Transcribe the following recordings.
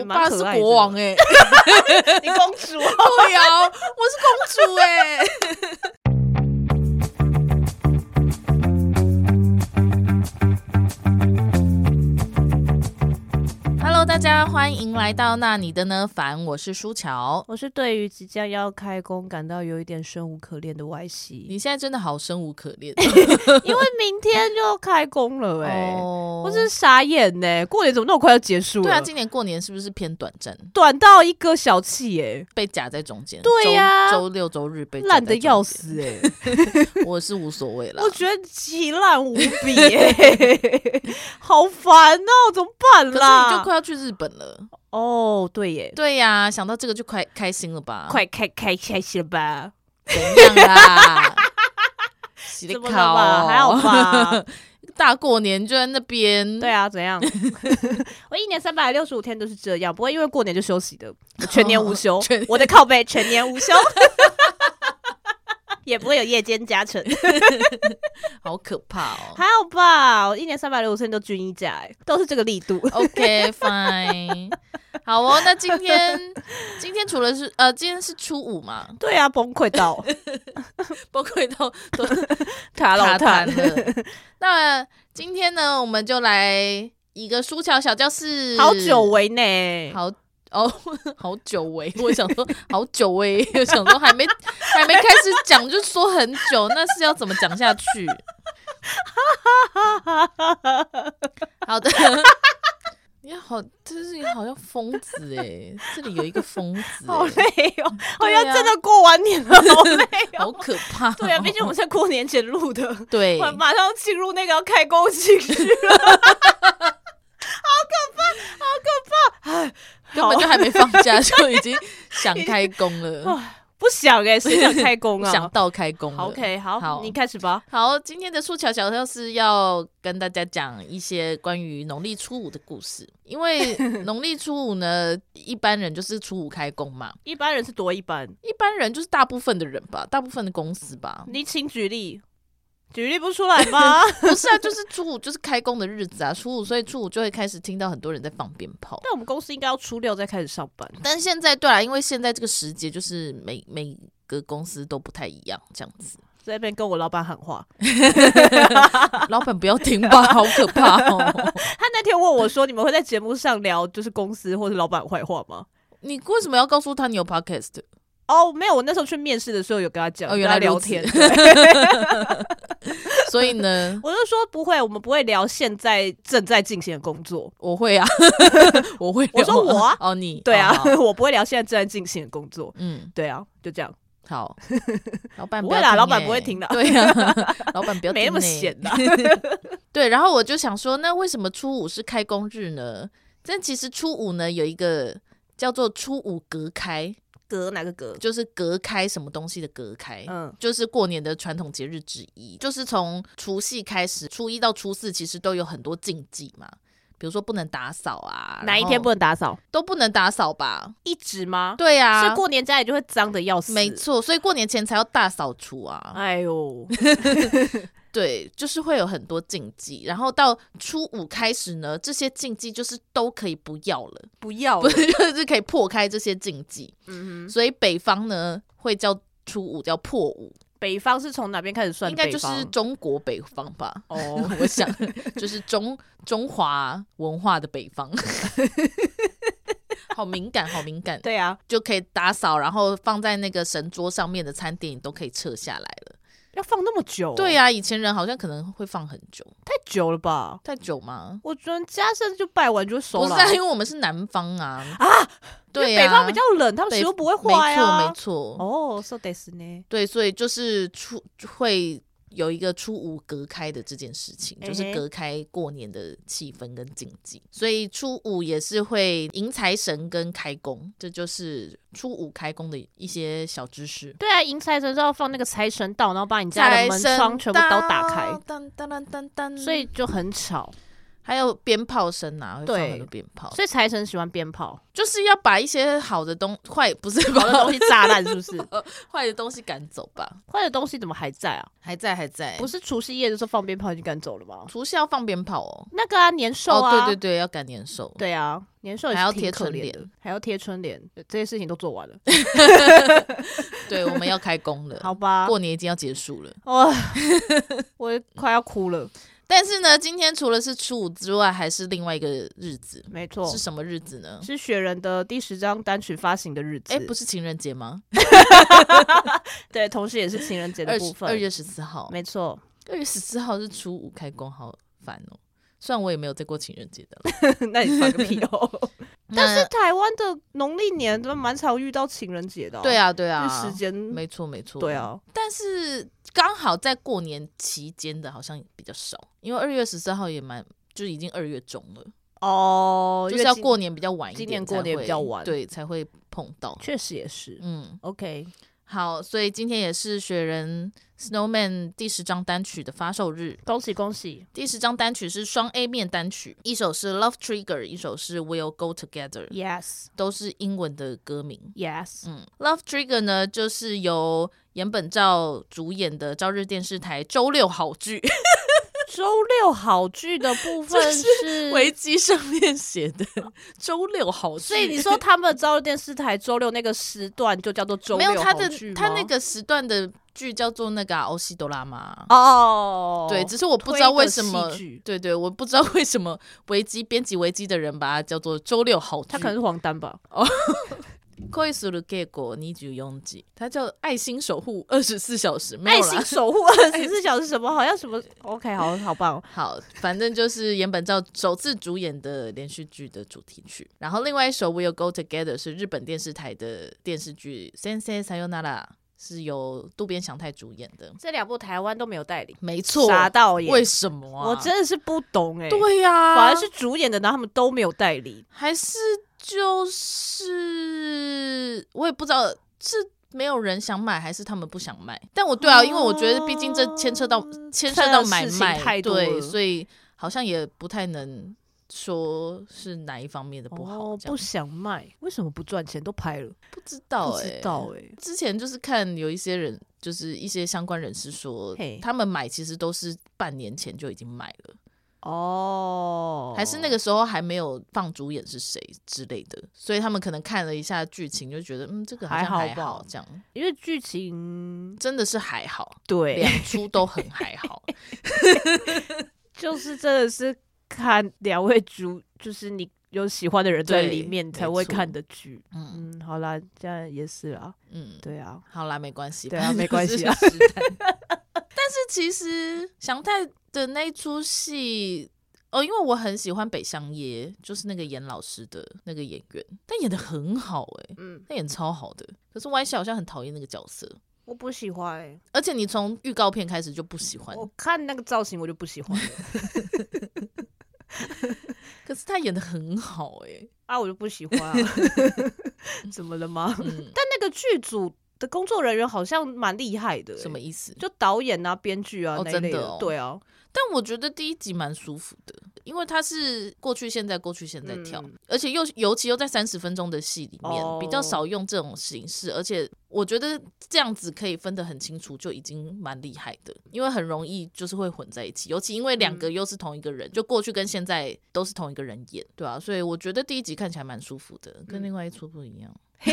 我爸是国王哎、欸，你公主？对呀、啊，我是公主哎、欸。大家欢迎来到那你的呢？凡，我是舒乔，我是对于即将要开工感到有一点生无可恋的歪西。你现在真的好生无可恋，因为明天就开工了哎、我真是傻眼呢、欸。过年怎么那么快要结束了？对啊，今年过年是不是偏短暂？短到一个小气哎、欸，被夹在中间。对呀、啊，周六周日被烂的要死哎、欸，我是无所谓了。我觉得极烂无比哎、欸，好烦哦，怎么办啦？可是你就快要去日本了哦，对耶，对呀、啊，想到这个就快开心了吧？快开开开心了吧？怎样啦？洗的烤还好吧？大过年就在那边，对啊，怎样？我一年三百六十五天都是这样，不会因为过年就休息的，全年无休。全我的靠背全年无休。也不会有夜间加成，好可怕哦！还好吧，我一年三百六十天都均一价，哎，都是这个力度。OK，fine，好哦。那今天今天除了是呃，今天是初五嘛？对啊，崩溃到崩溃到都卡了卡了。那今天呢，我们就来一个书桥小教室，好久违呢，好。哦，好久违，我想说好久违，我想说还没还没开始讲就说很久，那是要怎么讲下去？好的，你好，这是你好像疯子哎，这里有一个疯子，好累哦，好像真的过完年了，好累，好可怕。对啊，毕竟我们在过年前录的，对，我马上进入那个要开工情绪了，好可怕，好可怕，哎。根本就还没放假就已经想开工了，不想哎、欸，是想开工啊，想到开工了。OK，好，好，你开始吧。好，今天的素巧小教室要跟大家讲一些关于农历初五的故事，因为农历初五呢，一般人就是初五开工嘛。一般人是多一般？一般人就是大部分的人吧，大部分的公司吧。你请举例。举例不出来吗？不是啊，就是初五就是开工的日子啊，初五所以初五就会开始听到很多人在放鞭炮。那我们公司应该要初六再开始上班。但现在对啊，因为现在这个时节就是每每个公司都不太一样，这样子。在那边跟我老板喊话，老板不要听吧，好可怕哦。他那天问我说：“你们会在节目上聊就是公司或者老板坏话吗？”你为什么要告诉他你有 podcast？哦，没有，我那时候去面试的时候有跟他讲，哦，原来聊天。所以呢，我就说不会，我们不会聊现在正在进行的工作。我会啊，我会。我说我啊，哦你，对啊，哦、我不会聊现在正在进行的工作。嗯，对啊，就这样。好，老板不，会啦，老板不会听的。对啊，老板不要没那么闲的。对，然后我就想说，那为什么初五是开工日呢？但其实初五呢有一个叫做初五隔开。隔哪个隔？就是隔开什么东西的隔开，嗯，就是过年的传统节日之一。就是从除夕开始，初一到初四其实都有很多禁忌嘛，比如说不能打扫啊，哪一天不能打扫？都不能打扫吧？一直吗？对呀、啊，所以过年家里就会脏的要死。没错，所以过年前才要大扫除啊！哎呦。对，就是会有很多禁忌，然后到初五开始呢，这些禁忌就是都可以不要了，不要了，就是可以破开这些禁忌。嗯哼，所以北方呢会叫初五叫破五。北方是从哪边开始算？应该就是中国北方吧？哦，我想就是中中华文化的北方。好敏感，好敏感。对啊，就可以打扫，然后放在那个神桌上面的餐点，你都可以撤下来了。要放那么久、哦？对呀、啊，以前人好像可能会放很久，太久了吧？太久吗？我觉得家圣就拜完就收了。不是、啊，因为我们是南方啊啊，对北方比较冷，他们食物不会坏啊。没错，没错。哦，，so 得是呢。对，所以就是出会。有一个初五隔开的这件事情，就是隔开过年的气氛跟禁忌，所以初五也是会迎财神跟开工，这就是初五开工的一些小知识。对啊，迎财神是要放那个财神到，然后把你家的门窗全部都打开，噔噔噔噔噔，所以就很吵。还有鞭炮声啊，会放很多鞭炮，所以财神喜欢鞭炮，就是要把一些好的东坏不是好的东西炸烂，是不是？坏的东西赶走吧。坏的东西怎么还在啊？还在还在，不是除夕夜的时候放鞭炮就赶走了吗？除夕要放鞭炮哦。那个啊，年兽啊，对对对，要赶年兽。对啊，年兽还要贴春联，还要贴春联，这些事情都做完了。对，我们要开工了，好吧？过年已经要结束了，哇，我快要哭了。但是呢，今天除了是初五之外，还是另外一个日子，没错，是什么日子呢？是雪人的第十张单曲发行的日子。哎，不是情人节吗？对，同时也是情人节的部分。二月十四号，没错，二月十四号是初五开工，好烦哦。虽然我也没有再过情人节的，那你放个屁哦。但是台湾的农历年都蛮常遇到情人节的。对啊，对啊，时间没错没错。对啊，但是。刚好在过年期间的，好像比较少，因为二月十三号也蛮，就已经二月中了哦，就是要过年比较晚一点，今年过年比较晚，对，才会碰到。确实也是，嗯，OK，好，所以今天也是雪人 Snowman 第十张单曲的发售日，恭喜恭喜！第十张单曲是双 A 面单曲，一首是 Love Trigger，一首是 We'll Go Together，Yes，都是英文的歌名，Yes，嗯，Love Trigger 呢，就是由岩本照主演的朝日电视台周六好剧，周六好剧的部分是维基上面写的 周六好剧，所以你说他们朝日电视台周六那个时段就叫做周六好剧吗？没有，他的他那个时段的剧叫做那个欧西多拉嘛。哦，对，只是我不知道为什么，对对，我不知道为什么维基编辑维基的人把它叫做周六好剧，他可能是黄丹吧。哦。恋する稽古24时，它叫爱心守护二十四小时。爱心守护二十四小时什么？好像什么？OK，好好棒，好，反正就是岩本照首次主演的连续剧的主题曲。然后另外一首 We'll Go Together 是日本电视台的电视剧《先生さよなら》，是由渡边翔太主演的。这两部台湾都没有代理，没错，傻到耶！为什么啊？我真的是不懂哎、欸。对呀、啊，反而是主演的，然后他们都没有代理，还是？ 就是我也不知道是没有人想买还是他们不想卖，但我对啊，因为我觉得毕竟这牵扯到牵涉到买卖，对，所以好像也不太能说是哪一方面的不好。不想卖，为什么不赚钱？都拍了，不知道哎，不知道哎。之前就是看有一些人，就是一些相关人士说，他们买其实都是半年前就已经买了。哦，oh, 还是那个时候还没有放主演是谁之类的，所以他们可能看了一下剧情，就觉得嗯，这个还好，还好这样，因为剧情真的是还好，对，两出都很还好，就是真的是看两位主，就是你有喜欢的人在里面才会看的剧，嗯。嗯，好啦，这样也是啊，嗯，对啊，好啦，没关系，对啊，没关系啊，但是其实祥太。的那一出戏哦，因为我很喜欢北乡耶，就是那个演老师的那个演员，他演的很好哎、欸，嗯，他演超好的。可是 Y 小好像很讨厌那个角色，我不喜欢、欸，而且你从预告片开始就不喜欢，我看那个造型我就不喜欢。可是他演的很好哎、欸，啊，我就不喜欢啊，怎么了吗？嗯、但那个剧组。的工作人员好像蛮厉害的。欸，什么意思？就导演啊、编剧啊那类的，真的哦，对啊。但我觉得第一集蛮舒服的，因为它是过去、现在、过去、现在跳，嗯、而且又尤其又在三十分钟的戏里面，哦、比较少用这种形式，而且我觉得这样子可以分得很清楚，就已经蛮厉害的。因为很容易就是会混在一起，尤其因为两个又是同一个人，嗯、就过去跟现在都是同一个人演，对啊，所以我觉得第一集看起来蛮舒服的，跟另外一出不一样。嗯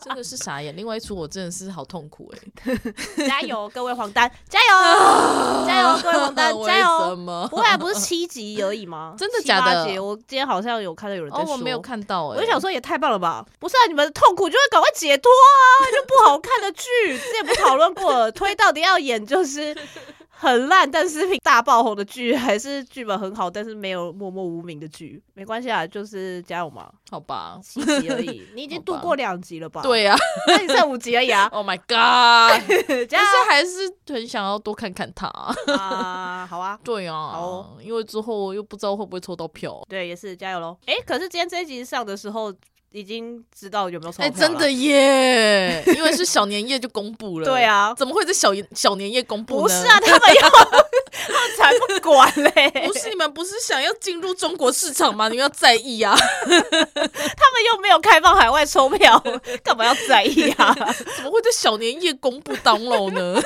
真的是傻眼，另外一出我真的是好痛苦哎、欸！加油，各位黄丹，加油，加油，各位黄丹，加油！不会不是七集而已吗？真的假的？我今天好像有看到有人在说，哦、我没有看到哎、欸！我就想说也太棒了吧！不是啊，你们的痛苦就会赶快解脱啊！就不好看的剧，之前不讨论过了，推到底要演就是。很烂，但是大爆红的剧，还是剧本很好，但是没有默默无名的剧，没关系啊，就是加油嘛，好吧，七集而已，你已经度过两集了吧？对呀、啊，那你剩五集而已啊！Oh my god！但是还是很想要多看看他啊，好啊，对啊，好、哦，因为之后又不知道会不会抽到票，对，也是加油喽！哎、欸，可是今天这一集上的时候。已经知道有没有。哎，真的耶！因为是小年夜就公布了。对啊，怎么会在小小年夜公布呢？不是啊，他们要才不管嘞！不是你们不是想要进入中国市场吗？你们要在意啊！他们又没有开放海外抽票，干嘛要在意啊？怎么会在小年夜公布当喽呢？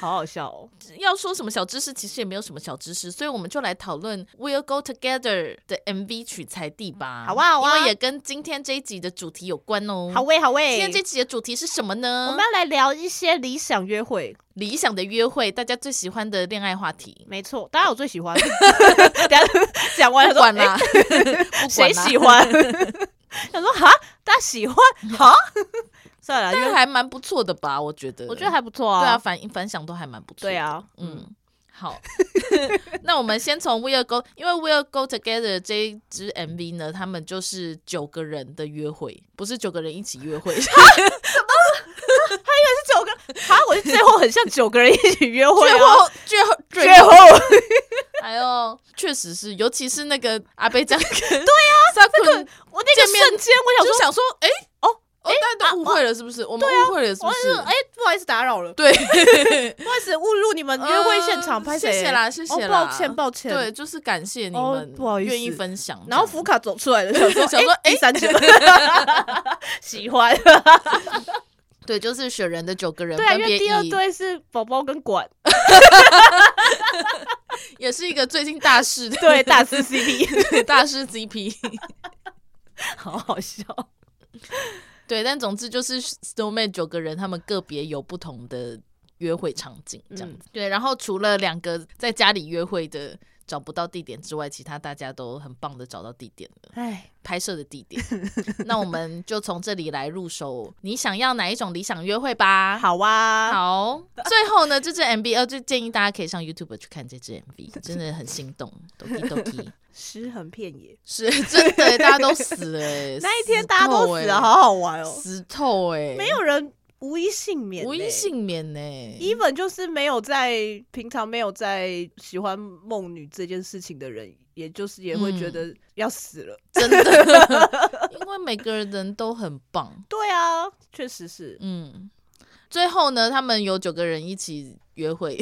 好好笑哦！要说什么小知识，其实也没有什么小知识，所以我们就来讨论《We'll Go Together》的 MV 取材地吧。好啊，好啊，因为也跟今天这一集的主题有关哦。好喂，好喂。今天这集的主题是什么呢？我们要来聊一些理想约会，理想的约会，大家最喜欢的恋爱话题。没错，当然我最喜欢。讲完了，管啦，谁喜欢？他说哈，大家喜欢哈。算了，因为还蛮不错的吧？我觉得，我觉得还不错啊。对啊，反反响都还蛮不错。对啊，嗯，好。那我们先从 We'll Go，因为 We'll Go Together 这一支 MV 呢，他们就是九个人的约会，不是九个人一起约会。他以为是九个？啊我最后很像九个人一起约会。最后，最后，最后。哎呦，确实是，尤其是那个阿贝这样。对呀，这个我那个瞬间，我想说想说，哎，哦。哦，大家都误会了，是不是？我们误会了，是不是？哎，不好意思打扰了。对，不好意思误入你们约会现场拍。谢谢啦，谢谢啦，抱歉，抱歉。对，就是感谢你们，不好意思，愿意分享。然后福卡走出来的时候，想说，哎，三千，喜欢。对，就是雪人的九个人，对，因为第二对是宝宝跟管，也是一个最近大师，对，大师 CP，对大师 CP，好好笑。对，但总之就是 Snowman 九个人，他们个别有不同的约会场景，这样子。嗯、对，然后除了两个在家里约会的找不到地点之外，其他大家都很棒的找到地点了。哎，拍摄的地点。那我们就从这里来入手，你想要哪一种理想约会吧？好啊，好。最后呢，这支 MV，就建议大家可以上 YouTube 去看这支 MV，真的很心动，抖 o 抖 i 尸横遍野，是真的，大家都死了哎！那一天大家都死了，好好玩哦，死透哎，没有人无一幸免，无一幸免呢。Even 就是没有在平常没有在喜欢梦女这件事情的人，也就是也会觉得要死了，真的，因为每个人都很棒。对啊，确实是。嗯，最后呢，他们有九个人一起约会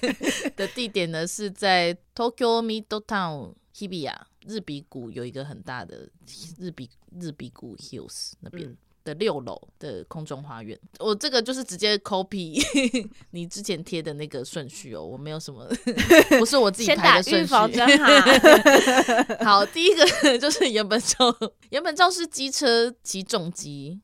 的地点呢，是在 Tokyo Midtown。Hibiya 日比谷有一个很大的日比日比谷 Hills 那边的六楼的空中花园，嗯、我这个就是直接 copy 你之前贴的那个顺序哦，我没有什么，不是我自己排的顺序。好，第一个就是原本照，原本照是机车起重机。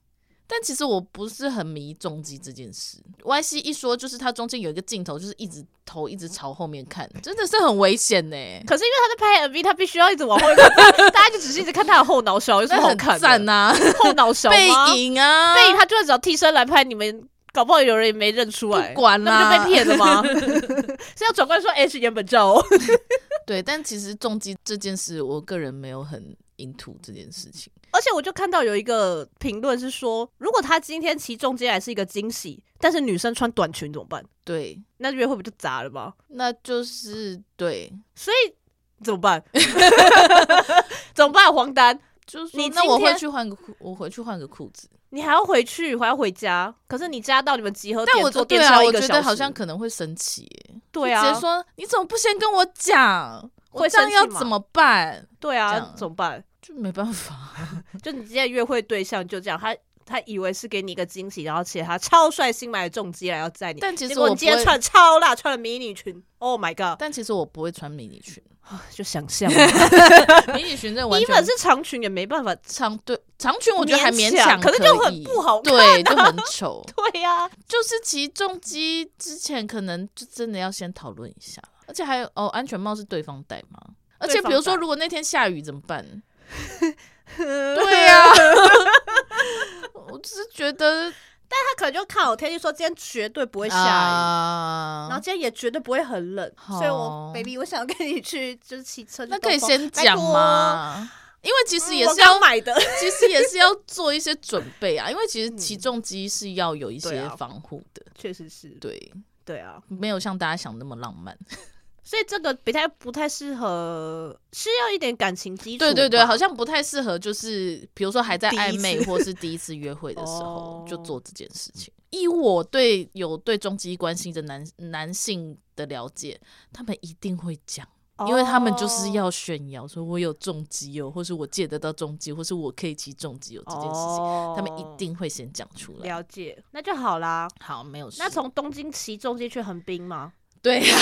但其实我不是很迷重机这件事。Y C 一说，就是它中间有一个镜头，就是一直头一直朝后面看，真的是很危险呢。可是因为他在拍 MV，他必须要一直往后看，大家就只是一直看他的后脑勺，有什么好看的？赞呐，后脑勺背影啊，背影他就算找替身来拍，你们搞不好有人也没认出来，不管啦，那不就被骗了吗？是要转过来说，哎，是原本照。对，但其实重机这件事，我个人没有很 into 这件事情。而且我就看到有一个评论是说，如果他今天骑中间来是一个惊喜，但是女生穿短裙怎么办？对，那约会不就砸了吗？那就是对，所以怎么办？怎么办？黄丹，就是你那我回去换个裤，我回去换个裤子。你还要回去，还要回家？可是你家到你们集合点，但我坐电车一个小时，我觉得好像可能会生气。对啊，直接说你怎么不先跟我讲？会这样要怎么办？对啊，怎么办？就没办法，就你今天约会对象就这样，他他以为是给你一个惊喜，然后且他超帅新买的重机来要载你，但其实我今天穿超辣，穿了迷你裙，Oh my god！但其实我不会穿迷你裙，就想象 迷你裙这完全，你本是长裙也没办法长，对长裙我觉得还勉强，可是就很不好看，对，就很丑，对呀，就是骑重机之前可能就真的要先讨论一下，而且还有哦，安全帽是对方戴吗？而且比如说如果那天下雨怎么办？对呀、啊，我只是觉得，但他可能就看好天气，说今天绝对不会下雨，啊、然后今天也绝对不会很冷，好。所以我 baby，我想跟你去，就是骑车。那可以先讲吗？因为其实也是要、嗯、买的，其实也是要做一些准备啊。因为其实起重机是要有一些防护的，确、嗯啊、实是，对。对啊，没有像大家想那么浪漫。所以这个不太不太适合，需要一点感情基础。对对对，好像不太适合，就是比如说还在暧昧或是第一次约会的时候 就做这件事情。以我对有对重机关系的男男性的了解，他们一定会讲。因为他们就是要炫耀，说我有重机哦，或是我借得到重机，或是我可以骑重机哦，这件事情，他们一定会先讲出来。了解，那就好啦。好，没有事。那从东京骑重机去横滨吗？对呀，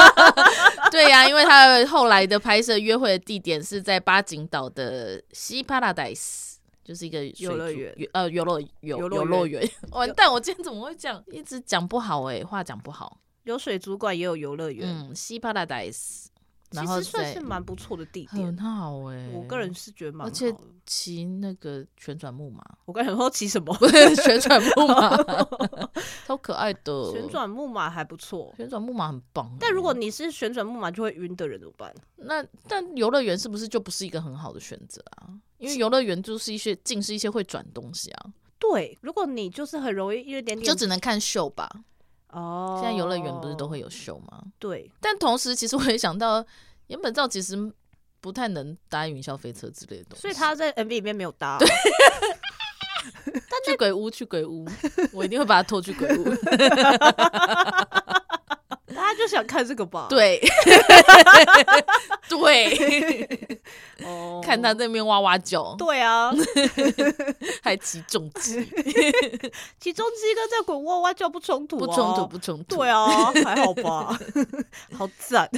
对呀，因为他后来的拍摄约会的地点是在八景岛的西 Paradise，就是一个游乐园，呃，游乐游游乐园。完蛋，我今天怎么会讲，一直讲不好哎，话讲不好。有水族馆，也有游乐园。嗯，西巴其实算是蛮不错的地点，很好哎、欸。我个人是觉得蛮好，而且骑那个旋转木马，我刚才说骑什么？旋转木马，超可爱的。旋转木马还不错，旋转木马很棒、欸。但如果你是旋转木马就会晕的人怎么办？那但游乐园是不是就不是一个很好的选择啊？因为游乐园就是一些尽是一些会转东西啊。对，如果你就是很容易一点点，就只能看秀吧。哦，现在游乐园不是都会有秀吗？对，但同时其实我也想到，原本照其实不太能搭云霄飞车之类的东西，所以他在 MV 里面没有搭。但去鬼屋，去鬼屋，我一定会把他拖去鬼屋。他就想看这个吧？对，对，哦，看他在那边哇哇叫。对啊，还起重机，起重机跟在鬼屋哇哇叫不冲突，不冲突，不冲突。对啊，还好吧，好赞。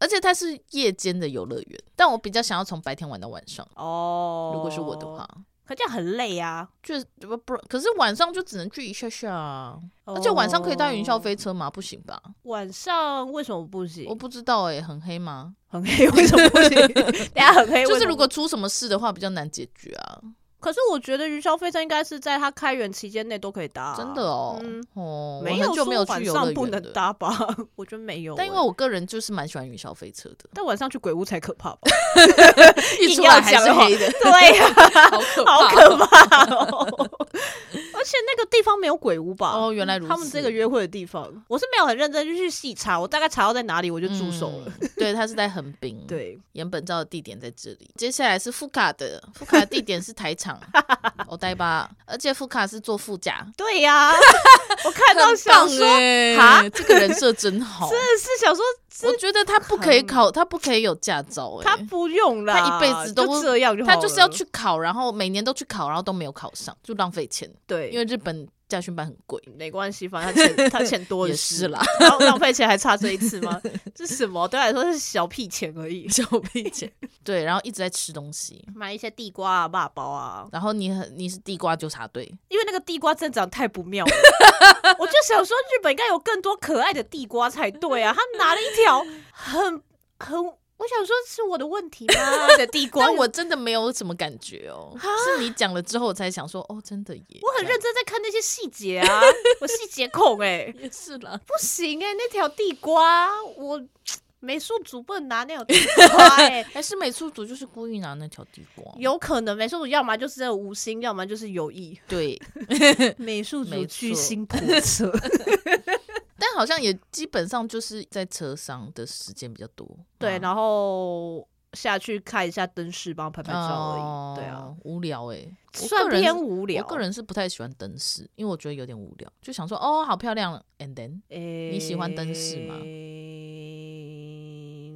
而且它是夜间的游乐园，但我比较想要从白天玩到晚上。哦，如果是我的话。可这样很累啊，就不不，可是晚上就只能聚一下下啊。而且晚上可以搭云霄飞车吗？不行吧？晚上为什么不行？我不知道哎、欸，很黑吗？很黑，为什么不行？等下很黑，就是如果出什么事的话，比较难解决啊。可是我觉得云霄飞车应该是在它开园期间内都可以搭，啊，真的哦。嗯、哦，没有就没有晚上不能搭吧？我觉得没有，欸。但因为我个人就是蛮喜欢云霄飞车的，但晚上去鬼屋才可怕吧？一出来还是黑的，对呀，啊，好可好可怕哦。而且那个地方没有鬼屋吧？哦，原来如此。他们这个约会的地方，我是没有很认真就去细查，我大概查到在哪里我就住手了。嗯、对，他是在横滨。对，岩本照的地点在这里。接下来是富卡的，富卡的地点是台场。我呆吧，而且副卡是坐副驾。对呀、啊，我看到想说，哈、欸，这个人设真好。真的是想说，我觉得他不可以考，他不可以有驾照、欸。他不用啦，他一辈子都就这样就好，他就是要去考，然后每年都去考，然后都没有考上，就浪费钱。对，因为日本。驾训班很贵，没关系，反正他钱他钱多的 是，是啦，然后浪费钱还差这一次吗？这什么？对来说是小屁钱而已，小屁钱。对，然后一直在吃东西，买一些地瓜啊、霸包啊。然后你很你是地瓜纠察队，因为那个地瓜增长太不妙了，我就想说日本应该有更多可爱的地瓜才对啊。他拿了一条很很。我想说，是我的问题吗？的地瓜，但我真的没有什么感觉哦。是你讲了之后，我才想说，哦，真的耶。我很认真在看那些细节啊，我细节控哎，也是啦。不行哎，那条地瓜，我美术组不能拿那条地瓜哎，还是美术组就是故意拿那条地瓜？有可能美术组要么就是无心，要么就是有意。对，美术组居心叵测。但好像也基本上就是在车上的时间比较多，对，然后下去看一下灯饰，帮我拍拍照而已。哦、对啊，无聊哎、欸，算偏无聊。我个人是不太喜欢灯饰，因为我觉得有点无聊，就想说哦，好漂亮，and then，、欸、你喜欢灯饰吗？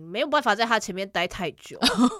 没有办法在他前面待太久，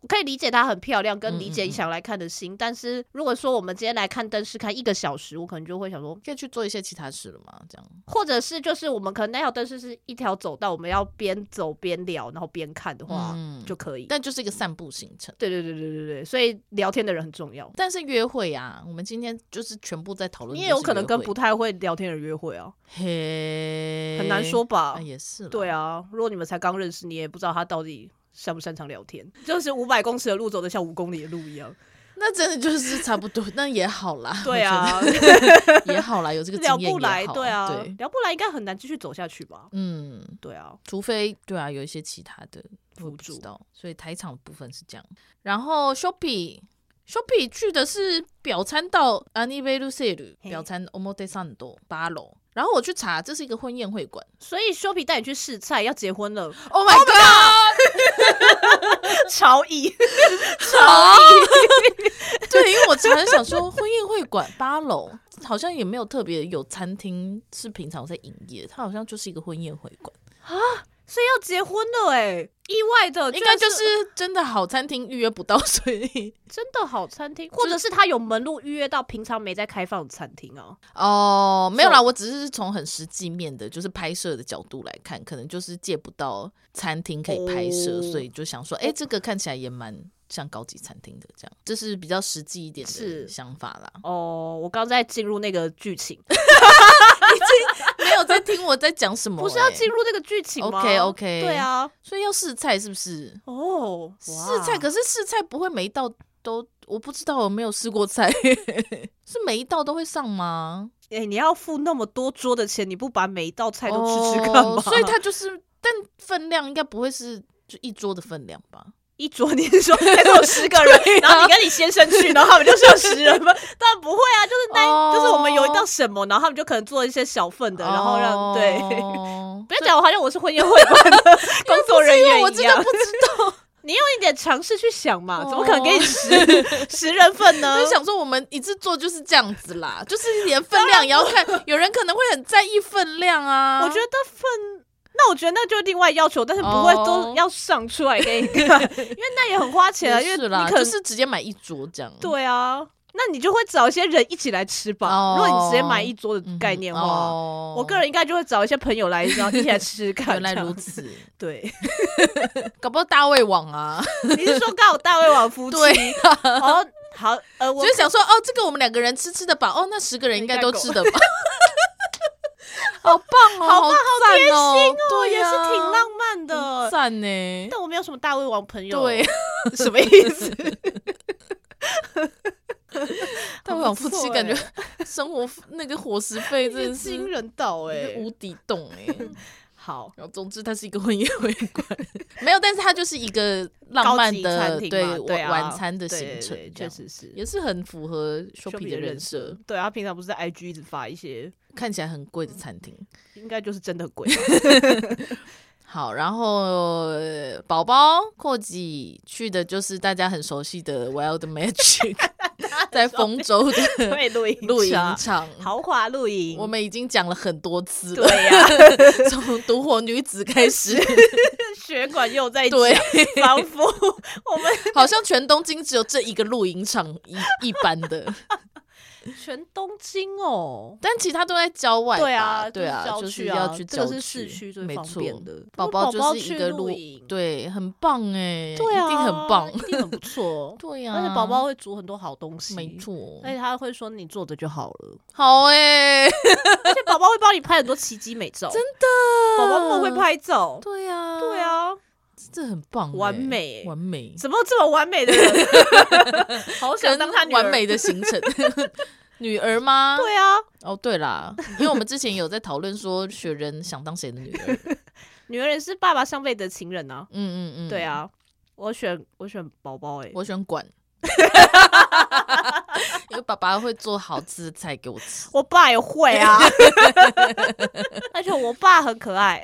我可以理解他很漂亮，跟理解你想来看的心。嗯嗯，但是如果说我们今天来看灯饰，看一个小时，我可能就会想说，可以去做一些其他事了吗？这样，或者是就是我们可能那条灯饰是一条走道，我们要边走边聊，然后边看的话，嗯，就可以。但就是一个散步行程。对对对对对对，所以聊天的人很重要。但是约会啊，我们今天就是全部在讨论。你也有可能跟不太会聊天的人约会啊，嘿，很难说吧？啊、也是。对啊，如果你们才刚认识，你也不知道他到底。擅不擅长聊天，就是五百公尺的路走得像五公里的路一样，那真的就是差不多，那也好啦。对啊，也好啦，有这个。聊不来，对啊，对聊不来应该很难继续走下去吧？嗯，对啊，除非对啊，有一些其他的辅助，所以台场部分是这样。然后 Shopee Shopee 去的是表参道 Anniversaire 表参 Omotesando 八楼。然后我去查，这是一个婚宴会馆，所以修皮带你去试菜，要结婚了。Oh my god！超意，超意。对，因为我常常想说，婚宴会馆八楼好像也没有特别有餐厅是平常在营业，它好像就是一个婚宴会馆啊。所以要结婚了哎、欸，意外的，应该就是真的好餐厅预约不到，所以 真的好餐厅，或者是他有门路预约到平常没在开放的餐厅哦。哦，没有啦，我只是从很实际面的，就是拍摄的角度来看，可能就是借不到餐厅可以拍摄，哦、所以就想说，哎、欸，这个看起来也蛮像高级餐厅的，这样，这是比较实际一点的想法啦。哦，我刚在进入那个剧情。已经没有在听我在讲什么、欸，不是要进入那个剧情吗？OK OK，对啊，所以要试菜是不是？哦，试菜，可是试菜不会每一道都，我不知道我没有试过菜，是每一道都会上吗？哎、欸，你要付那么多桌的钱，你不把每一道菜都吃吃看吗？所以它就是，但分量应该不会是就一桌的分量吧？一桌，你是说还有十个人，然后你跟你先生去，然后他们就是有十人吗？当然不会啊，就是那，oh. 就是我们有一道什么，然后他们就可能做一些小份的，然后让、oh. 对，不要讲我好像我是婚宴会馆的工作人员一样，我真的不知道。你用一点尝试去想嘛，怎么可能给你十十人份呢？就想说我们一次做就是这样子啦，就是连分量也要看，有人可能会很在意分量啊。我觉得分。那我觉得那就是另外要求，但是不会都要上出来给你 因为那也很花钱啊。因为你可是直接买一桌这样。对啊，那你就会找一些人一起来吃吧。哦、如果你直接买一桌的概念的话，哦、我个人应该就会找一些朋友来，然后一起来吃吃看。原来如此，对，搞不好大胃王啊？你是说刚好大胃王夫妻？对、啊，好，好，呃，我就想说，哦，这个我们两个人吃吃得饱，哦，那十个人应该都吃得饱。好棒哦，好棒，好贴心哦，对，也是挺浪漫的，赞呢。但我没有什么大胃王朋友，对，什么意思？大胃王夫妻感觉生活那个伙食费真的是惊人到哎，无底洞哎。好，然后总之它是一个婚宴会馆，没有，但是它就是一个浪漫的对晚餐的行程，确实是也是很符合 Shoppy 的人设。对啊，平常不是在 IG 一直发一些。看起来很贵的餐厅，应该就是真的贵。好，然后宝宝阔吉去的就是大家很熟悉的 Wild Magic，在丰州的露营露营场，豪华露营。我们已经讲了很多次了，对呀，从独活女子开始，血管又在讲，仿佛我们好像全东京只有这一个露营场一一般的。全东京哦，但其他都在郊外。对啊，对啊，就是要去郊区，这是市区最方便的。宝宝就是一个露营，对，很棒哎，对啊，一定很棒，一定很不错。对呀，而且宝宝会煮很多好东西，没错。而且他会说你做的就好了，好哎。而且宝宝会帮你拍很多奇迹美照，真的，宝宝那么会拍照。对呀，对啊，这很棒，完美，完美，怎么这么完美的人？好想当他完美的行程。女儿吗？对啊。哦，对啦，因为我们之前有在讨论说，雪人想当谁的女儿？女儿也是爸爸上辈子的情人啊。嗯嗯嗯。对啊，我选我选宝宝哎，我选管。因为爸爸会做好吃的菜给我吃，我爸也会啊，而且我爸很可爱，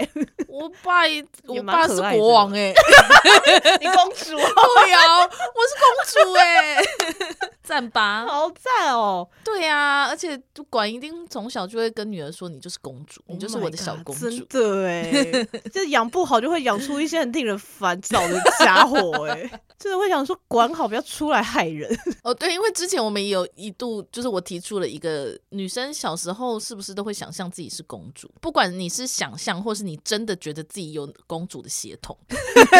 我爸也，我爸是国王哎，你公主？对呀，我是公主哎，赞吧，好赞哦，对呀，而且管一定从小就会跟女儿说，你就是公主，你就是我的小公主，真的哎，就是养不好就会养出一些很令人烦躁的家伙哎，真的会想说管好不要出来害人。哦，对，因为之前我们也有一度，就是我提出了一个女生小时候是不是都会想象自己是公主？不管你是想象，或是你真的觉得自己有公主的血统，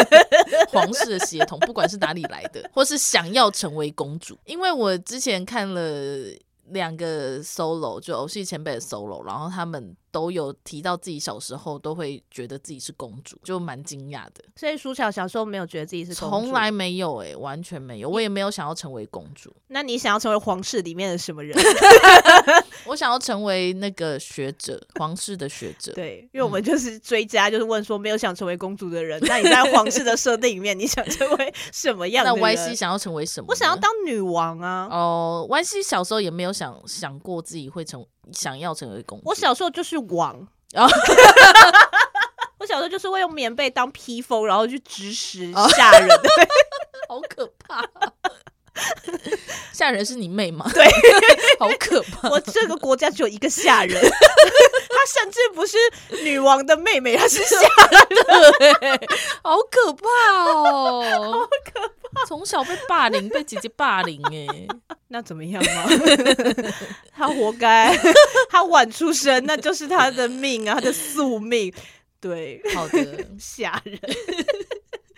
皇室的血统，不管是哪里来的，或是想要成为公主。因为我之前看了两个 solo，就偶戏前辈的 solo，然后他们。都有提到自己小时候都会觉得自己是公主，就蛮惊讶的。所以舒乔小时候没有觉得自己是公主，从来没有哎、欸，完全没有。我也没有想要成为公主。那你想要成为皇室里面的什么人？我想要成为那个学者，皇室的学者。对，因为我们就是追加，就是问说没有想成为公主的人，那你在皇室的设定里面，你想成为什么样的人？那 Y C 想要成为什么？我想要当女王啊。哦，Y C 小时候也没有想想过自己会成。想要成为公主？我小时候就是王，然后我小时候就是会用棉被当披风，然后去指使下人，好可怕。下人是你妹吗？对，好可怕。我这个国家只有一个吓人，她甚至不是女王的妹妹，她是吓人，好可怕哦，好可怕。从小被霸凌，被姐姐霸凌，哎，那怎么样吗？她活该，她晚出生，那就是她的命啊，她的宿命。对，好的，吓人。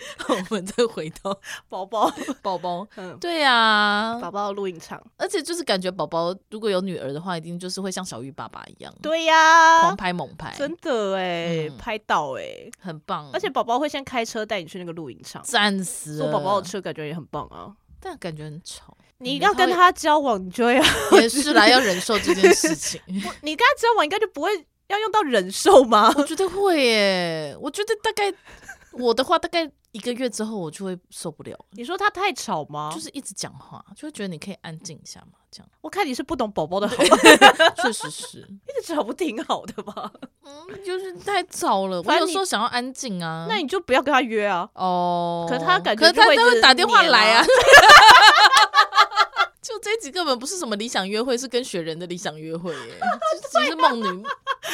我们再回到宝宝，宝宝，嗯，对呀，宝宝的录影场，而且就是感觉宝宝如果有女儿的话，一定就是会像小玉爸爸一样，对呀，狂拍猛拍，真的哎，拍到哎，很棒。而且宝宝会先开车带你去那个录影场，赞死了。坐宝宝的车感觉也很棒啊，但感觉很吵。你要跟他交往，你就要 也是来要忍受这件事情。你跟他交往，应该就不会要用到忍受吗？我觉得会耶，我觉得大概我的话大概。一个月之后我就会受不了。你说他太吵吗？就是一直讲话，就会觉得你可以安静一下嘛。这样，我看你是不懂宝宝的 好。确实是，一直吵不挺好的吧？嗯，就是太吵了。我有时候想要安静啊，那你就不要跟他约啊。哦，可是他感觉，可是他都会打电话来啊。就这一集根本不是什么理想约会，是跟雪人的理想约会耶，只是梦女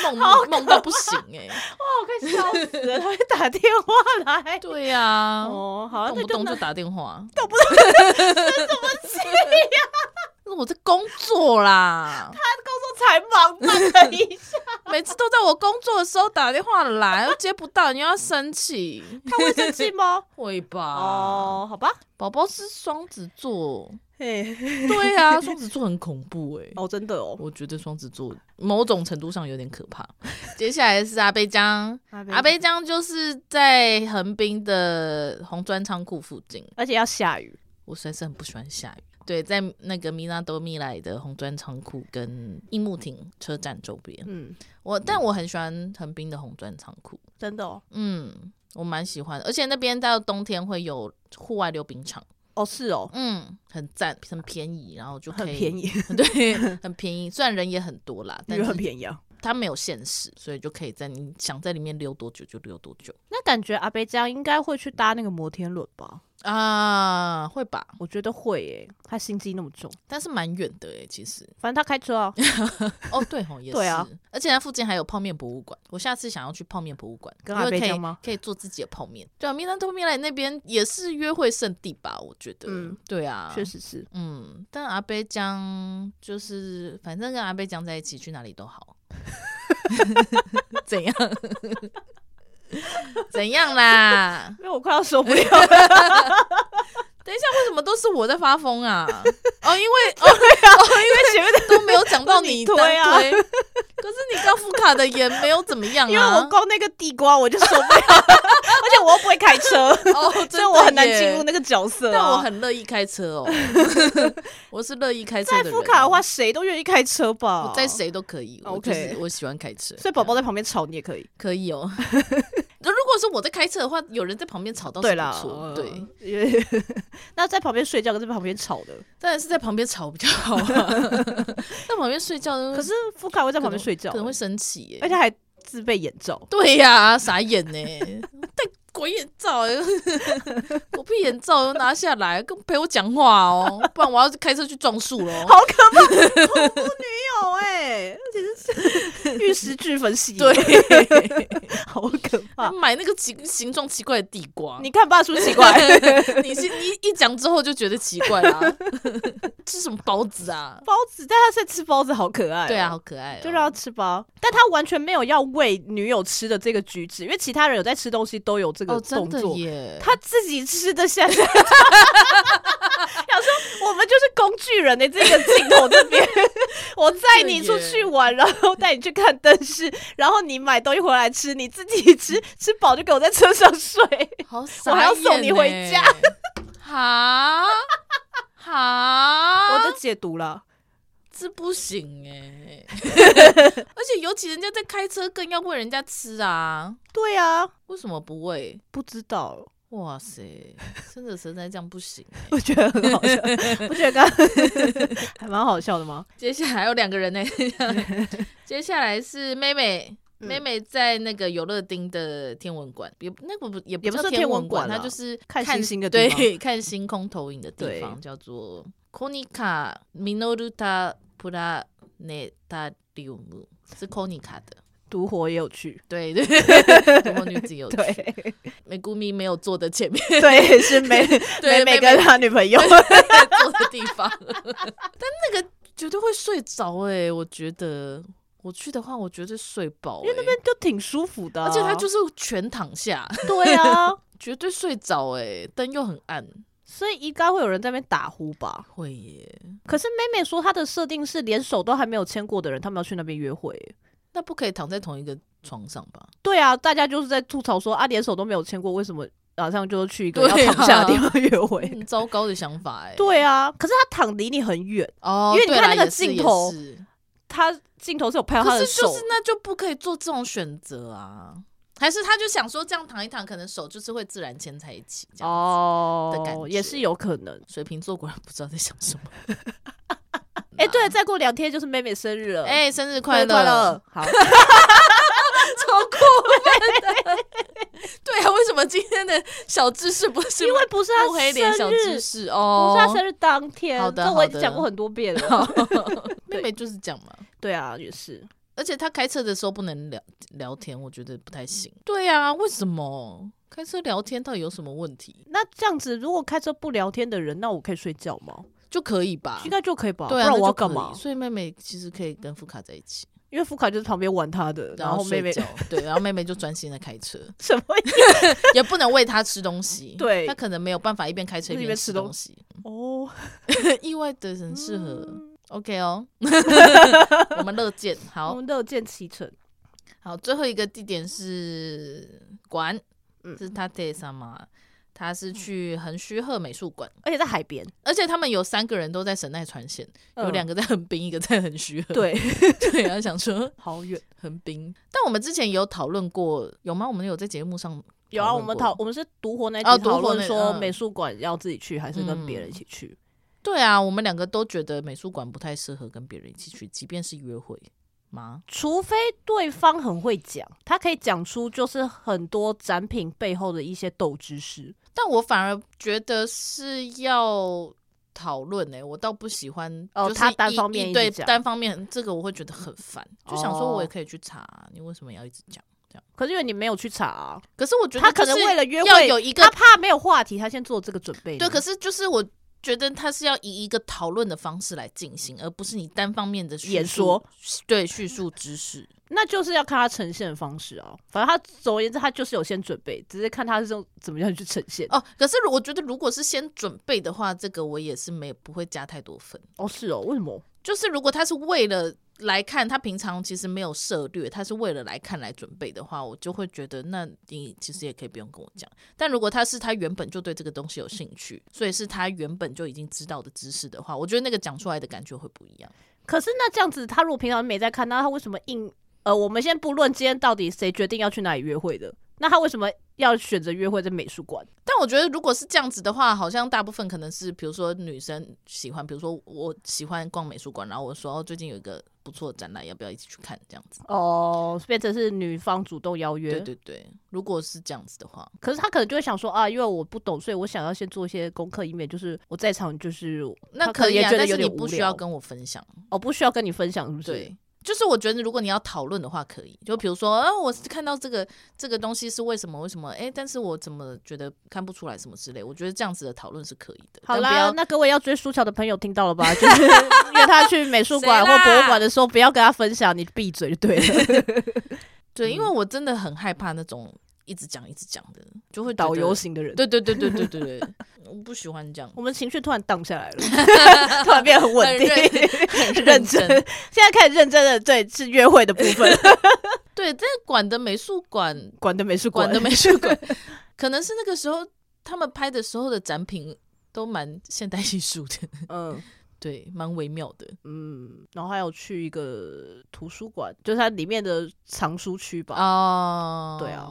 梦梦到不行哎，哇，我快笑死了，他会打电话来，对呀，哦，好，动不动就打电话，动不动 生什么气呀？那我在工作啦，他工作才忙，等一下，每次都在我工作的时候打电话来，又接不到，你要生气，他会生气吗？会吧，哦，好吧，宝宝是双子座。嘿，对啊，双子座很恐怖哎、欸！哦，真的哦，我觉得双子座某种程度上有点可怕。接下来是阿贝江，阿贝江。就是在横滨的红砖仓库附近，而且要下雨，我实在是很不喜欢下雨。对，在那个米纳多米莱的红砖仓库跟樱木町车站周边，嗯，我但我很喜欢横滨的红砖仓库，真的哦，嗯，我蛮喜欢，而且那边到冬天会有户外溜冰场。哦，是哦，嗯，很赞，很便宜，然后就可以很便宜，对，很便宜。虽然人也很多啦，但是很便宜啊。它没有限时，所以就可以在你想在里面溜多久就溜多久。那感觉阿贝酱应该会去搭那个摩天轮吧？啊，会吧？我觉得会诶，他心机那么重，但是蛮远的诶，其实。反正他开车啊。哦，对吼，也是。对啊。而且它附近还有泡面博物馆，我下次想要去泡面博物馆，跟阿贝？可以做自己的泡面。对啊，米兰多米莱那边也是约会圣地吧？我觉得。嗯，对啊，确实是。嗯，但阿贝江就是，反正跟阿贝江在一起，去哪里都好。怎样？怎样啦？因为我快要受不了了。等一下，为什么都是我在发疯啊？哦，因为 哦，哦，因为前面的都没有讲到你推啊。可是你高夫卡的也没有怎么样啊。因为我光那个地瓜我就受不了，而且我又不会开车，哦，所以我很难进入那个角色。但我很乐意开车哦，我是乐意开车的。在副卡的话，谁都愿意开车吧？我在谁都可以。OK，我喜欢开车，所以宝宝在旁边吵你也可以，可以哦。果是我在开车的话，有人在旁边吵到是不错。对，那在旁边睡觉跟在旁边吵的，当然是在旁边吵比较好啊。在旁边睡觉，可是福卡会在旁边睡觉，可能会生气耶，而且还自备眼罩。对呀，傻眼呢，戴鬼眼罩，狗屁眼罩都拿下来，跟陪我讲话哦，不然我要开车去撞树了。好可怕，恐怖女友哎，而且是玉石俱焚系列，对，好可怕。买那个形形状奇怪的地瓜，你看爸说奇怪，你是你一讲之后就觉得奇怪啦。吃什么包子啊？包子，但他在吃包子，好可爱。对啊，好可爱，就让他吃包。但他完全没有要喂女友吃的这个举止，因为其他人有在吃东西都有这个。哦，动作耶！他自己吃的下来，想说我们就是工具人的、欸、这个镜头这边，我载你出去玩，然后带你去看灯饰，然后你买东西回来吃，你自己吃吃饱就给我在车上睡，好，我还要送你回家，好好，我都解读了。这不行哎，而且尤其人家在开车，更要喂人家吃啊。对啊，为什么不喂？不知道，哇塞，真的实在这样不行，我觉得很好笑，不觉得刚 还蛮好笑的吗？接下来还有两个人呢，接下来是妹妹。妹妹在那个游乐町的天文馆，也那个不也不是天文馆，它就是看星星的地方，对，看星空投影的地方，叫做 Konica Minoruta Planetarium，是 Konica 的。独活也有趣，对对，独活女子有去。美谷咪没有坐的前面，对，是美美美跟他女朋友。坐的地方，但那个绝对会睡着哎，我觉得。我去的话，我绝对睡饱、欸，因为那边就挺舒服的、啊，而且他就是全躺下。对啊，绝对睡着哎、欸，灯又很暗，所以应该会有人在那边打呼吧？会耶。可是妹妹说她的设定是连手都还没有牵过的人，他们要去那边约会、欸，那不可以躺在同一个床上吧？对啊，大家就是在吐槽说啊，连手都没有牵过，为什么马上就去一个要躺下的地方约会？很 糟糕的想法哎、欸。对啊，可是他躺离你很远哦，因为你看那个镜头，他。镜头是有拍到他的手，是就是那就不可以做这种选择啊？还是他就想说这样躺一躺，可能手就是会自然牵在一起这样哦的感觉，也是有可能。水瓶座果然不知道在想什么。哎、欸，对，再过两天就是妹妹生日了，哎、欸，生日快乐！好，超酷的。对啊，为什么今天的小知识不是？因为不是他生日小知识哦，不是他生日当天。好的，好的，我已经讲过很多遍了。妹妹就是讲嘛。对啊，也是。而且他开车的时候不能聊聊天，我觉得不太行。对啊，为什么开车聊天到底有什么问题？那这样子，如果开车不聊天的人，那我可以睡觉吗？就可以吧，应该就可以吧。对啊，不然我要干嘛？所以妹妹其实可以跟福卡在一起，因为福卡就是旁边玩他的，然后妹妹 对，然后妹妹就专心的开车，什么 也不能喂他吃东西，对，他可能没有办法一边开车一边吃东西。哦，意外的很适合。OK 哦，我们乐见好，我们乐见其成。好，最后一个地点是馆，嗯、是他带上嘛？他是去横须贺美术馆，而且在海边，而且他们有三个人都在神奈川县，嗯、有两个在横滨，一个在横须贺。对。对，然后想说 好远。横滨，但我们之前有讨论过，有吗？我们有在节目上有啊，我们讨我们是独活那讨论说美术馆要自己去还是跟别人一起去。嗯对啊，我们两个都觉得美术馆不太适合跟别人一起去，即便是约会吗？除非对方很会讲，他可以讲出就是很多展品背后的一些斗知识。但我反而觉得是要讨论诶，我倒不喜欢哦，他单方面对单方面这个我会觉得很烦，就想说我也可以去查，你为什么要一直讲这样？可是因为你没有去查啊，可是我觉得他可能为了约会要有一个，他怕没有话题，他先做这个准备。对，可是就是我。觉得他是要以一个讨论的方式来进行，而不是你单方面的演说。对，叙述知识，那就是要看他呈现的方式哦。反正他总而言之，他就是有先准备，只是看他是用怎么样去呈现哦。可是我觉得，如果是先准备的话，这个我也是没不会加太多分哦。是哦，为什么？就是如果他是为了。来看他平常其实没有涉略，他是为了来看来准备的话，我就会觉得那你其实也可以不用跟我讲。但如果他是他原本就对这个东西有兴趣，所以是他原本就已经知道的知识的话，我觉得那个讲出来的感觉会不一样。可是那这样子，他如果平常没在看，那他为什么硬？呃，我们先不论今天到底谁决定要去哪里约会的。那他为什么要选择约会在美术馆？但我觉得如果是这样子的话，好像大部分可能是，比如说女生喜欢，比如说我喜欢逛美术馆，然后我说哦，最近有一个不错的展览，要不要一起去看？这样子哦，变成是女方主动邀约。对对对，如果是这样子的话，可是他可能就会想说啊，因为我不懂，所以我想要先做一些功课，以免就是我在场就是那可以啊，但是你不需要跟我分享哦，不需要跟你分享，是不是？对。就是我觉得，如果你要讨论的话，可以。就比如说，啊，我是看到这个这个东西是为什么？为什么？哎，但是我怎么觉得看不出来什么之类？我觉得这样子的讨论是可以的。好啦，那各位要追苏乔的朋友听到了吧？就是 约他去美术馆或博物馆的时候，不要跟他分享，你闭嘴就对了。对，因为我真的很害怕那种。一直讲一直讲的，就会导游型的人。对对对对对对对，我不喜欢这样。我们情绪突然荡下来了，突然变很稳定，很 认真。现在开始认真的，对，是约会的部分。对，这个馆的美术馆，馆的美术馆的美术馆，可能是那个时候他们拍的时候的展品都蛮现代艺术的。嗯，对，蛮微妙的。嗯，然后还有去一个图书馆，就是它里面的藏书区吧。哦，对啊。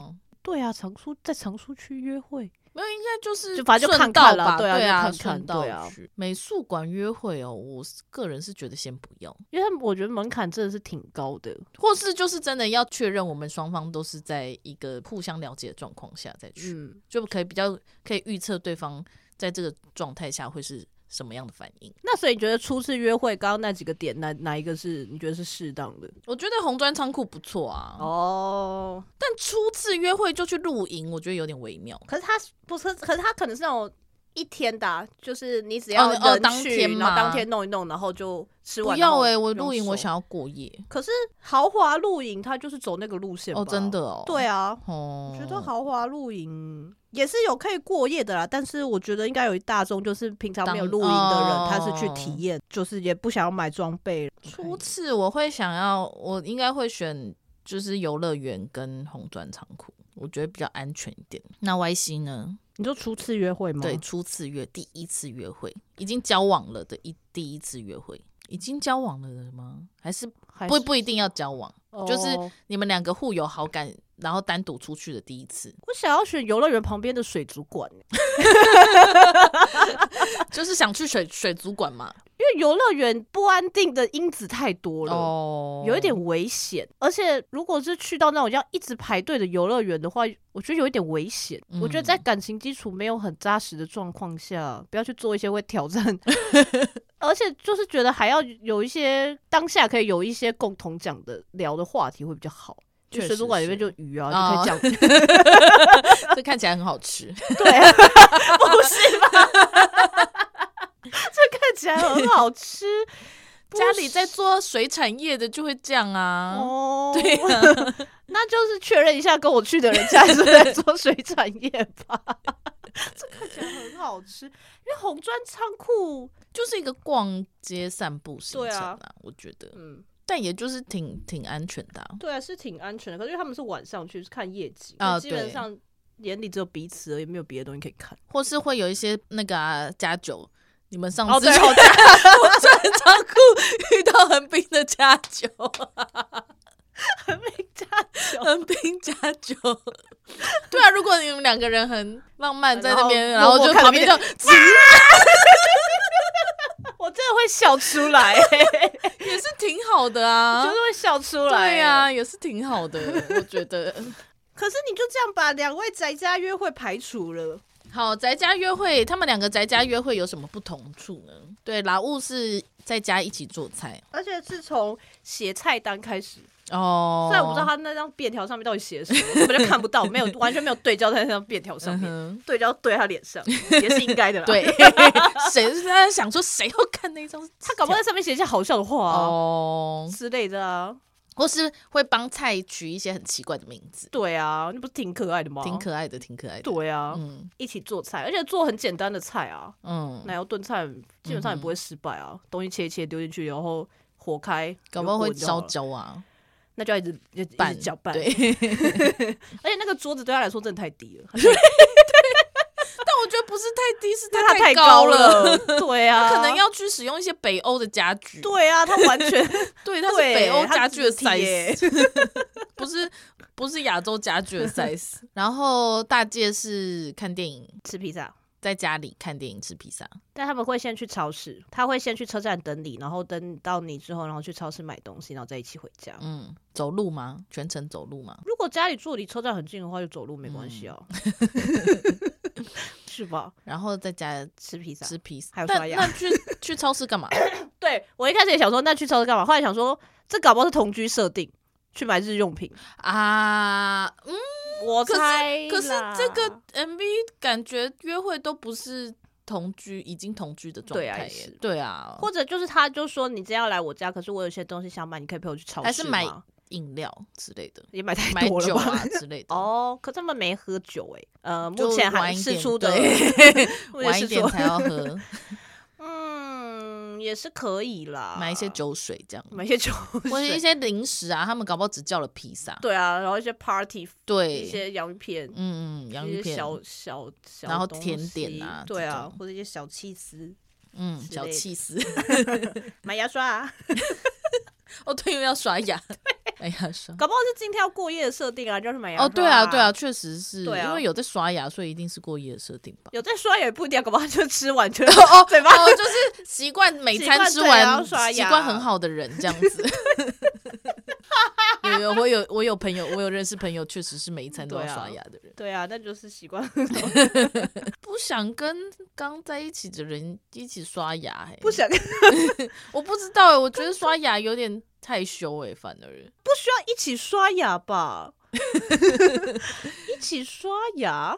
对啊，藏书在藏书区约会，没有，应该就是就反正就看到吧，看了，对啊，看看顺道对啊。去。美术馆约会哦，我个人是觉得先不要，因为我觉得门槛真的是挺高的，或是就是真的要确认我们双方都是在一个互相了解的状况下再去，嗯，就可以比较可以预测对方在这个状态下会是什么样的反应。那所以你觉得初次约会刚刚那几个点，哪哪一个是你觉得是适当的？我觉得红砖仓库不错啊，哦，但初次约会就去露营，我觉得有点微妙。可是他不是，可是他可能是那种一天的、啊，就是你只要哦哦人当天嘛然后当天弄一弄，然后就吃完。不要哎、哎、我露营我想要过夜可是豪华露营，它就是走那个路线哦，真的哦，对啊，哦，我觉得豪华露营也是有可以过夜的啦，但是我觉得应该有一大众就是平常没有露营的人，当他是去体验，就是也不想要买装备。初次我会想要，我应该会选就是游乐园跟红砖仓库，我觉得比较安全一点。那 Y C 呢？你说初次约会吗？对，初次约第一次约会，已经交往了的一第一次约会，已经交往了的吗？还是不不一定要交往，哦就是你们两个互有好感，然后单独出去的第一次，我想要选游乐园旁边的水族馆。就是想去水水族馆嘛。因为游乐园不安定的因子太多了，哦，有一点危险。而且如果是去到那种要一直排队的游乐园的话，我觉得有一点危险。嗯我觉得在感情基础没有很扎实的状况下，不要去做一些会挑战。而且就是觉得还要有一些当下可以有一些共同讲的聊的话题会比较好。就水族馆里面就鱼啊，哦就可以讲。这看起来很好吃。对啊，不是吧？这看起来很好吃。家里在做水产业的就会这样啊。哦，对啊，那就是确认一下跟我去的人家是在做水产业吧。这看起来很好吃，因为红砖仓库，就是一个逛街散步行程啊，啊我觉得，嗯，但也就是挺挺安全的、啊。对啊，是挺安全的。可是因为他们是晚上去是看夜景啊基本上眼里只有彼此而已，没有别的东西可以看。或是会有一些那个啊加酒，你们上次吵架，我穿长裤遇到横滨的加酒，横滨加酒，横滨加酒。对啊，如果你们两个人很浪漫在那边，然然后后就旁边就，我真的会笑出来、也是挺好的啊，就是会笑出来。对、啊，也是挺好的，我觉得。可是你就这样把两位宅家约会排除了。好，宅家约会，他们两个宅家约会有什么不同处呢？对，老物是在家一起做菜而且是从写菜单开始，哦。虽然我不知道他那张便条上面到底写什么，根本就看不到，没有完全没有对焦在那张便条上面，嗯对焦对他脸上也是应该的啦。对，谁是在想说谁要看那张？他搞不好在上面写一些好笑的话啊、哦，之类的啊。或是会帮菜取一些很奇怪的名字，对啊，那不是挺可爱的吗？挺可爱的，挺可爱的。对啊，嗯一起做菜，而且做很简单的菜啊，嗯，奶油炖菜基本上也不会失败啊。东西切一切丢进去，然后火开，搞不好会烧焦啊，那就要一直一直拌搅拌。对，而且那个桌子对他来说真的太低了，不是太低，是它太高了。对啊，可能要去使用一些北欧的家具，对啊，他 完全对，它是北欧家具的 size，不是不是亚洲家具的 size。然后大介是看电影，吃披萨。在家里看电影吃披萨。但他们会先去超市，他会先去车站等你，然后等到你之后，然后去超市买东西，然后再一起回家。嗯，走路吗？全程走路吗？如果家里住离车站很近的话，就走路没关系啊，是吧？然后在家吃披萨，吃披萨，还有刷牙那那去 去超市干嘛？对我一开始也想说，那去超市干嘛？后来想说，这搞不好是同居设定，去买日用品。啊，嗯，我可是猜可是这个 MV 感觉约会都不是同居，已经同居的状态耶对啊。或者就是他就说你今天要来我家，可是我有些东西想买，你可以陪我去超市吗还是买饮料之类的，也买太多了吧？啊之类的。哦，可他们没喝酒哎、呃，目前还试出的，晚一点才要喝，嗯，也是可以啦，买一些，酒水这样，买一些酒水，或者一些零食啊。他们搞不好只叫了披萨，对啊，然后一些 party，对一，些洋芋片，嗯嗯，洋芋片，小小小，然后甜点啊对啊，或者一些小气丝，嗯，小气丝。买牙刷、啊，哦，对，因为要刷牙，哎呀刷，搞不好是今天要过夜的设定啊，就是买牙刷。哦，对啊，对啊，确实是，对啊，因为有在刷牙，所以一定是过夜的设定吧。有在刷也不一定，搞不好就吃完就 哦，嘴巴哦，就是习惯每餐吃完刷牙，习惯很好的人这样子。有有，我有我有朋友，我有认识朋友，确实是每一餐都要刷牙的人。对啊，那就是习惯。不想跟刚在一起的人一起刷牙，欸，不想。我不知道，欸，我觉得刷牙有点害羞哎，反而不需要一起刷牙吧？一起刷牙。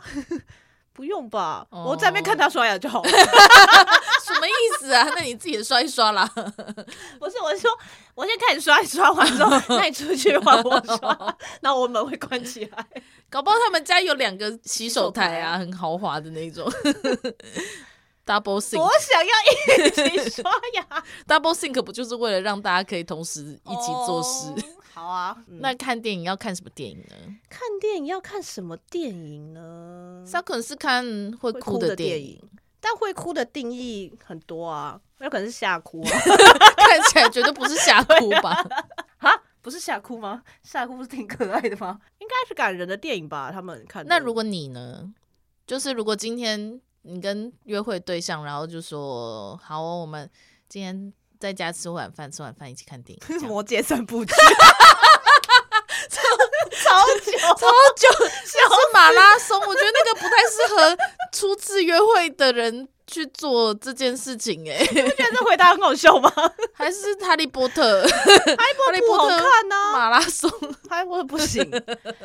不用吧，oh. 我在那边看他刷牙就好了。什么意思啊？那你自己也刷一刷啦。不是，我是说我先看你刷一刷完之后，那你出去换我刷，然后我门会关起来。搞不好他们家有两个洗手台啊，很豪华的那种。Double sink，我想要一起刷牙。Double sink 不就是为了让大家可以同时一起做事？Oh. 好啊，嗯、那看电影要看什么电影呢？看电影要看什么电影呢？他可能是看会哭的电影，电影但会哭的定义很多啊，有可能是吓哭啊，看起来绝对不是吓哭吧？啊，不是吓哭吗？吓哭不是挺可爱的吗？应该是感人的电影吧？他们看。那如果你呢？就是如果今天你跟约会对象，然后就说好、哦，我们今天在家吃晚饭，吃晚饭一起看电影，魔戒三部曲。超超久超久，像是马拉松。我觉得那个不太适合初次约会的人去做这件事情。哎，你不觉得这回答很好笑吗？还是哈利波特？哈利波特不好看呢，马拉松，哈利波特不行，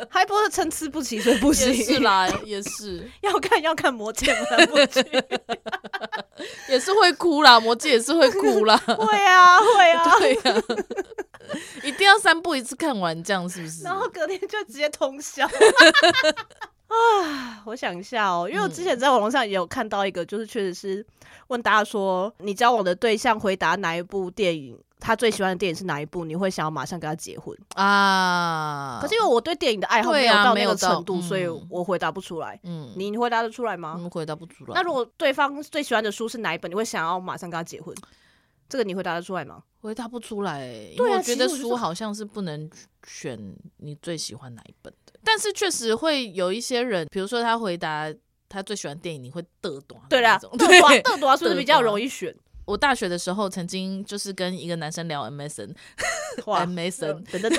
哈利波特参差不齐，所以不行。是啦，也是 要看要看魔戒三部曲，也是会哭啦，魔戒也是会哭啦。会啊，会啊，对啊。一定要三部一次看完，这样是不是？然后隔天就直接通宵。啊，我想一下哦，因为我之前在网络上也有看到一个，就是确实是问大家说，你交往的对象回答哪一部电影，他最喜欢的电影是哪一部，你会想要马上跟他结婚啊？可是因为我对电影的爱好没有到那个程度，所以我回答不出来。嗯，你你回答得出来吗？嗯，回答不出来。那如果对方最喜欢的书是哪一本，你会想要马上跟他结婚？这个你回答得出来吗？回答不出来，因为我觉得书好像是不能选你最喜欢哪一本的。但是确实会有一些人，比如说他回答他最喜欢电影，你会嘚短。对啦，嘚短嘚短是不是比较容易选？我大学的时候曾经就是跟一个男生聊 MSN，MSN 等等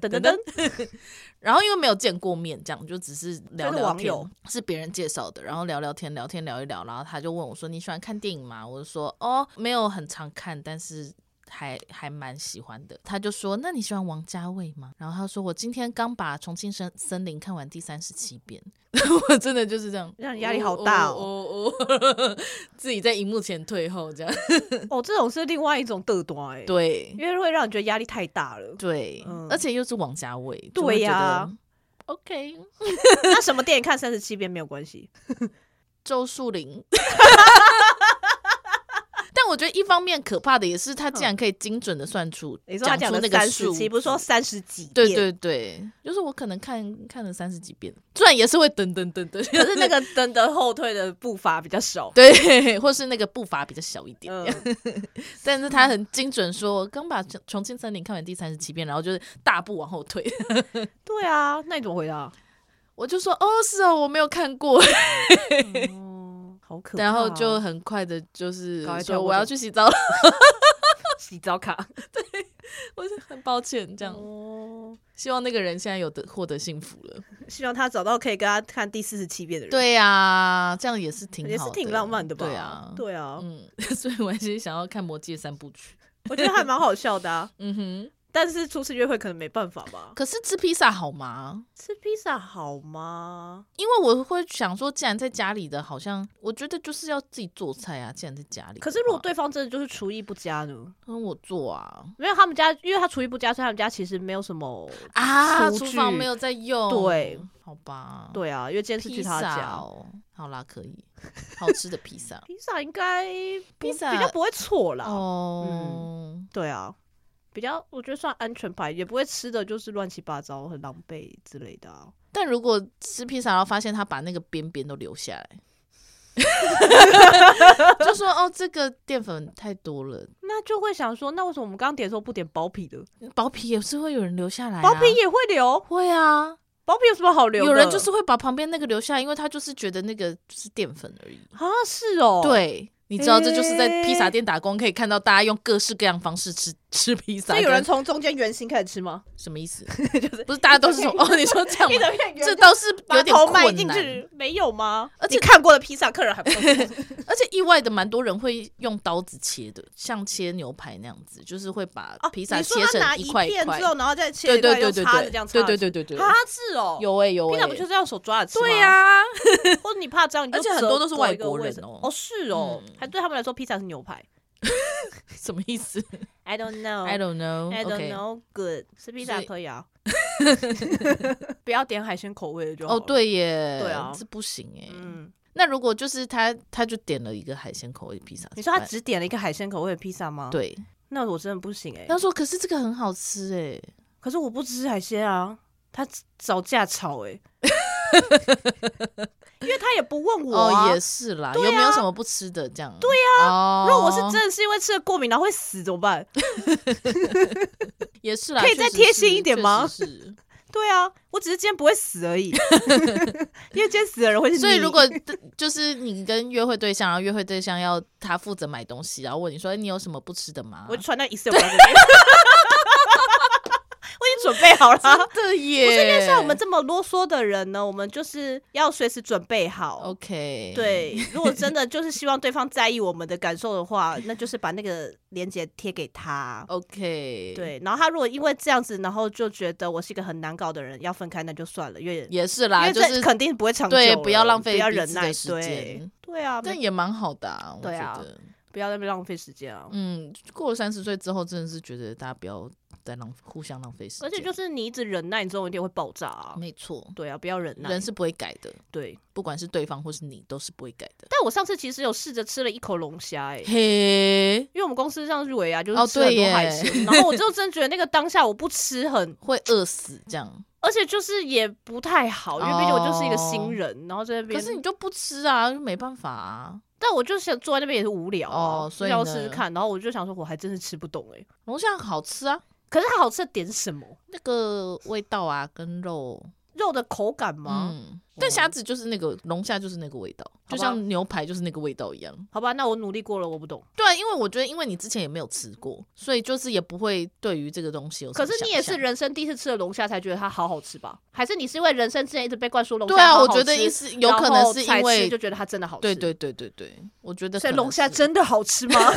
等等等，然后因为没有见过面，这样就只是聊聊天，是别人介绍的，然后聊聊天，聊天聊一聊，然后他就问我说：“你喜欢看电影吗？”我就说：“哦，没有很常看，但是。”还还蛮喜欢的，他就说：“那你喜欢王家卫吗？”然后他说：“我今天刚把《重庆森森林》看完第三十七遍。”我真的就是这样，让你压力好大哦，哦，哦。自己在荧幕前退后这样。哦，这种是另外一种嘚短哎。对，因为会让你觉得压力太大了。对，嗯、而且又是王家卫。对呀、啊。OK，那什么电影看三十七遍没有关系？周树林。但我觉得一方面可怕的也是，他竟然可以精准的算出，你说他讲的那个数，不是说三十几遍？对对对，就是我可能看看了三十几遍，虽然也是会噔噔噔噔，可是那个 噔的后退的步伐比较少，对，或是那个步伐比较小一点。嗯、但是他很精准说，我刚把《重庆森林》看完第三十七遍，然后就是大步往后退。对啊，那你怎么回答？我就说，哦，是哦，我没有看过。嗯好可怕哦、然后就很快的，就是说我要去洗澡了，洗澡卡。对，我是很抱歉这样。哦，希望那个人现在有得获得幸福了，希望他找到可以跟他看第四十七遍的人。对呀、啊，这样也是挺好，也是挺浪漫的吧？对啊，对啊，嗯，所以我还是想要看《魔戒》三部曲，我觉得还蛮好笑的啊。嗯哼。但是初次约会可能没办法吧？可是吃披萨好吗？吃披萨好吗？因为我会想说，既然在家里的，好像我觉得就是要自己做菜啊。既然在家里，可是如果对方真的就是厨艺不佳呢？嗯，我做啊。因为他们家，因为他厨艺不佳，所以他们家其实没有什么啊，厨房没有在用。对，好吧。对啊，因为今天是去他家。好啦，可以。好吃的披萨，披萨应该披萨比较不会错啦。哦，嗯，对啊。比较，我觉得算安全牌，也不会吃的就是乱七八糟、很狼狈之类的啊。但如果吃披萨，然后发现他把那个边边都留下来，就说哦，这个淀粉太多了，那就会想说，那为什么我们刚刚点的时候不点薄皮的？薄皮也是会有人留下来、啊，薄皮也会留，会啊，薄皮有什么好留？有人就是会把旁边那个留下，因为他就是觉得那个就是淀粉而已啊，是哦，对。你知道这就是在披萨店打工，可以看到大家用各式各样方式吃吃披萨。有人从中间圆形开始吃吗？什么意思？就是不是大家都是从哦？你说这样吗？这倒是有点困难。没有吗？而且看过的披萨客人还不多。而且意外的蛮多人会用刀子切的，像切牛排那样子，就是会把披萨切成一块一块之后，然后再切一块，用叉子这样插。对对对对对。啊，是哦，有哎有哎。披萨不就是用手抓着吃吗？对呀。或者你怕这样，而且很多都是外国人哦。哦，是哦。还对他们来说，披萨是牛排，什么意思？I don't know. I don't know. I don't know. Good，吃披萨可以啊，不要点海鲜口味的就好。哦，对耶，对啊，这不行哎。嗯，那如果就是他，他就点了一个海鲜口味的披萨。你说他只点了一个海鲜口味的披萨吗？对，那我真的不行哎。他说：“可是这个很好吃哎，可是我不吃海鲜啊。”他找架吵哎。因为他也不问我哦，也是啦，有没有什么不吃的这样？对呀，如果我是真的是因为吃了过敏，然后会死怎么办？也是啦，可以再贴心一点吗？是，对啊，我只是今天不会死而已，因为今天死的人会是。所以如果就是你跟约会对象，然后约会对象要他负责买东西，然后问你说你有什么不吃的吗？我就传到 Excel 我已经准备好了，真的耶！不是因为像我们这么啰嗦的人呢，我们就是要随时准备好。OK，对，如果真的就是希望对方在意我们的感受的话，那就是把那个链接贴给他。OK，对，然后他如果因为这样子，然后就觉得我是一个很难搞的人，要分开那就算了，因为也是啦，就是肯定不会长久。对，不要浪费，不要忍耐时间。对啊，但也蛮好的啊，对啊，不要在那边浪费时间啊。嗯，过了三十岁之后，真的是觉得大家不要。在浪互相浪费时间，而且就是你一直忍耐，你总有一天会爆炸啊！没错，对啊，不要忍耐，人是不会改的。对，不管是对方或是你，都是不会改的。但我上次其实有试着吃了一口龙虾，哎，嘿，因为我们公司像日维啊，就是吃很多海鲜，然后我就真觉得那个当下我不吃很 会饿死，这样，而且就是也不太好，因为毕竟我就是一个新人，然后在那边，可是你就不吃啊，就没办法啊。但我就想坐在那边也是无聊哦，所以要试试看，然后我就想说，我还真是吃不懂哎，龙虾好吃啊。可是它好吃的点是什么？那个味道啊，跟肉肉的口感吗？嗯，但虾子就是那个龙虾就是那个味道，就像牛排就是那个味道一样。好吧，那我努力过了，我不懂。对，因为我觉得，因为你之前也没有吃过，所以就是也不会对于这个东西有。可是你也是人生第一次吃了龙虾才觉得它好好吃吧？还是你是因为人生之前一直被灌输龙虾？对啊，我觉得是有可能是因为就觉得它真的好吃。对对对对对，我觉得。所以龙虾真的好吃吗？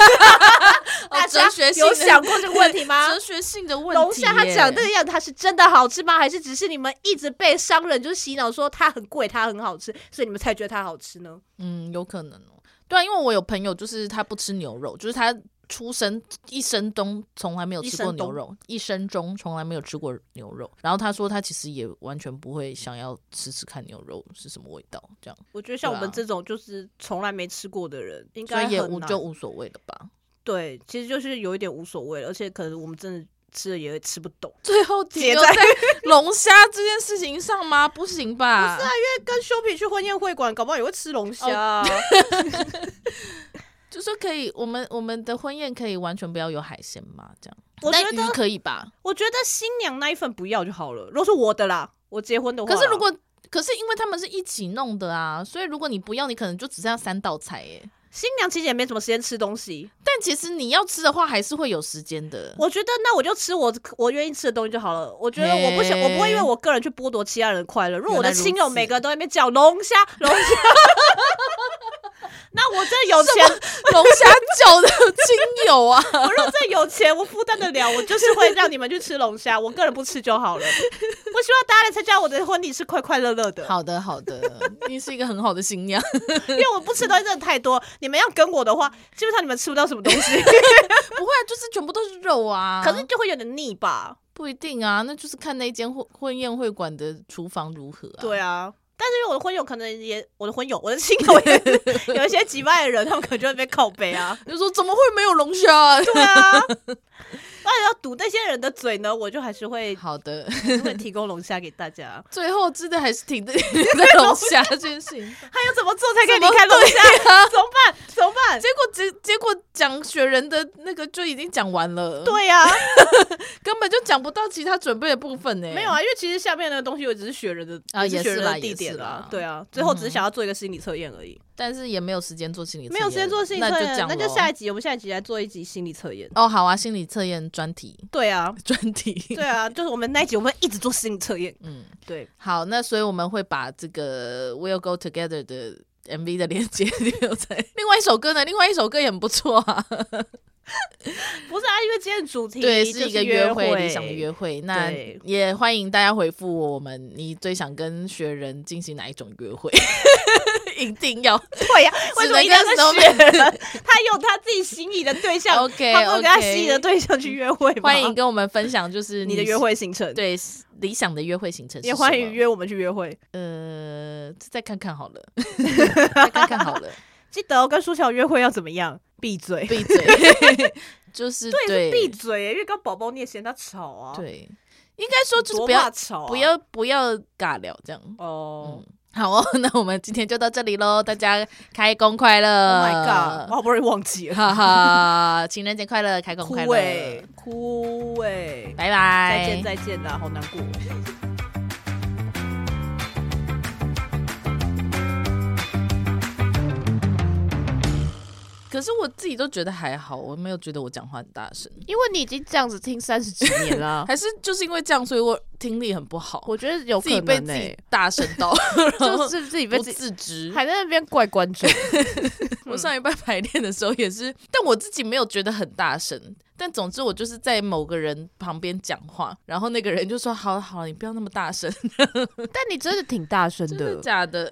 大家有想过这个问题吗？哲学性的问题。龙虾它长这个样子，它是真的好吃吗？还是只是你们一直被商人就是洗脑说它很贵，它很好吃，所以你们才觉得它好吃呢？嗯，有可能哦。对啊，因为我有朋友就是他不吃牛肉，就是他出生一生中从来没有吃过牛肉，一生中从来没有吃过牛肉。然后他说他其实也完全不会想要吃吃看牛肉是什么味道。这样，我觉得像我们这种就是从来没吃过的人，应该也无就无所谓了吧。对，其实就是有一点无所谓了，而且可能我们真的吃了也会吃不懂。最后结在龙虾这件事情上吗？不行吧？不是啊，因为跟修皮去婚宴会馆，搞不好也会吃龙虾啊。Oh. 就说可以，我们我们的婚宴可以完全不要有海鲜吗？这样，我觉得可以吧？我觉得新娘那一份不要就好了。如果是我的啦，我结婚的话，可是如果可是因为他们是一起弄的啊，所以如果你不要，你可能就只剩下三道菜耶。新娘其实也没什么时间吃东西，但其实你要吃的话，还是会有时间的。我觉得那我就吃我我愿意吃的东西就好了。我觉得我不想，我不会因为我个人去剥夺其他人的快乐。如果我的亲友每个人都在那边叫龙虾龙虾。那我这有钱，龙虾酒的亲友啊！我如果这有钱，我负担得了，我就是会让你们去吃龙虾，我个人不吃就好了。我希望大家来参加我的婚礼是快快乐乐的。好的，好的，你是一个很好的新娘，因为我不吃东西真的太多。你们要跟我的话，基本上你们吃不到什么东西。不会啊，就是全部都是肉啊。可是就会有点腻吧？不一定啊，那就是看那间婚婚宴会馆的厨房如何啊。对啊。但是因为我的婚友可能也，我的婚友，我的亲友也 有一些几万的人，他们可能就会被靠背啊，就说怎么会没有龙虾？对啊，那要堵那些人的嘴呢，我就还是会好的，会提供龙虾给大家。最后真的还是挺 在龙虾这件事情，还要怎么做才可以离开龙虾啊？怎么办？怎么办？结果结结果讲雪人的那个就已经讲完了。对呀、啊，根本就讲不到其他准备的部分呢。没有啊，因为其实下面那个东西我只是雪人的啊，也是雪人的地点啦。对啊，最后只是想要做一个心理测验而已。嗯但是也没有时间做心理测验，没有时间做心理测验，那就这样，那就下一集，我们下一集来做一集心理测验。哦，好啊，心理测验专题。对啊，专题。对啊，就是我们那一集，我们会一直做心理测验。嗯，对。好，那所以我们会把这个 We'll Go Together 的 MV 的链接 留在另外一首歌呢，另外一首歌也很不错啊。不是啊，因为今天的主题对是一个约会，会理想的约会，那也欢迎大家回复我们，你最想跟学人进行哪一种约会？一定要 对呀、啊？为什么一定要跟雪人？他用他自己心仪的对象，OK，他不跟他心仪的对象去约会吗？欢迎跟我们分享，就是你，你的约会行程，对理想的约会行程，也欢迎约我们去约会。呃，再看看好了，再看看好了。记得哦，跟舒乔约会要怎么样？闭嘴，闭嘴，就是对，闭嘴，因为跟宝宝你也嫌他吵啊。对，应该说就是不要吵、啊，不要不要尬聊这样。哦、嗯，好哦，那我们今天就到这里喽，大家开工快乐！Oh my god，我好不容易忘记了，哈哈，情人节快乐，开工快乐，哭哎，哭哎，拜拜，再见再见啦，好难过。可是我自己都觉得还好，我没有觉得我讲话很大声，因为你已经这样子听三十几年了，还是就是因为这样，所以我听力很不好。我觉得有可能、欸、自己被自己大声到，就是自己被自己自知，还在那边怪观众。我上一班排练的时候也是，但我自己没有觉得很大声。但总之，我就是在某个人旁边讲话，然后那个人就说：“好了好了，你不要那么大声。”但你真的挺大声的，真的假的？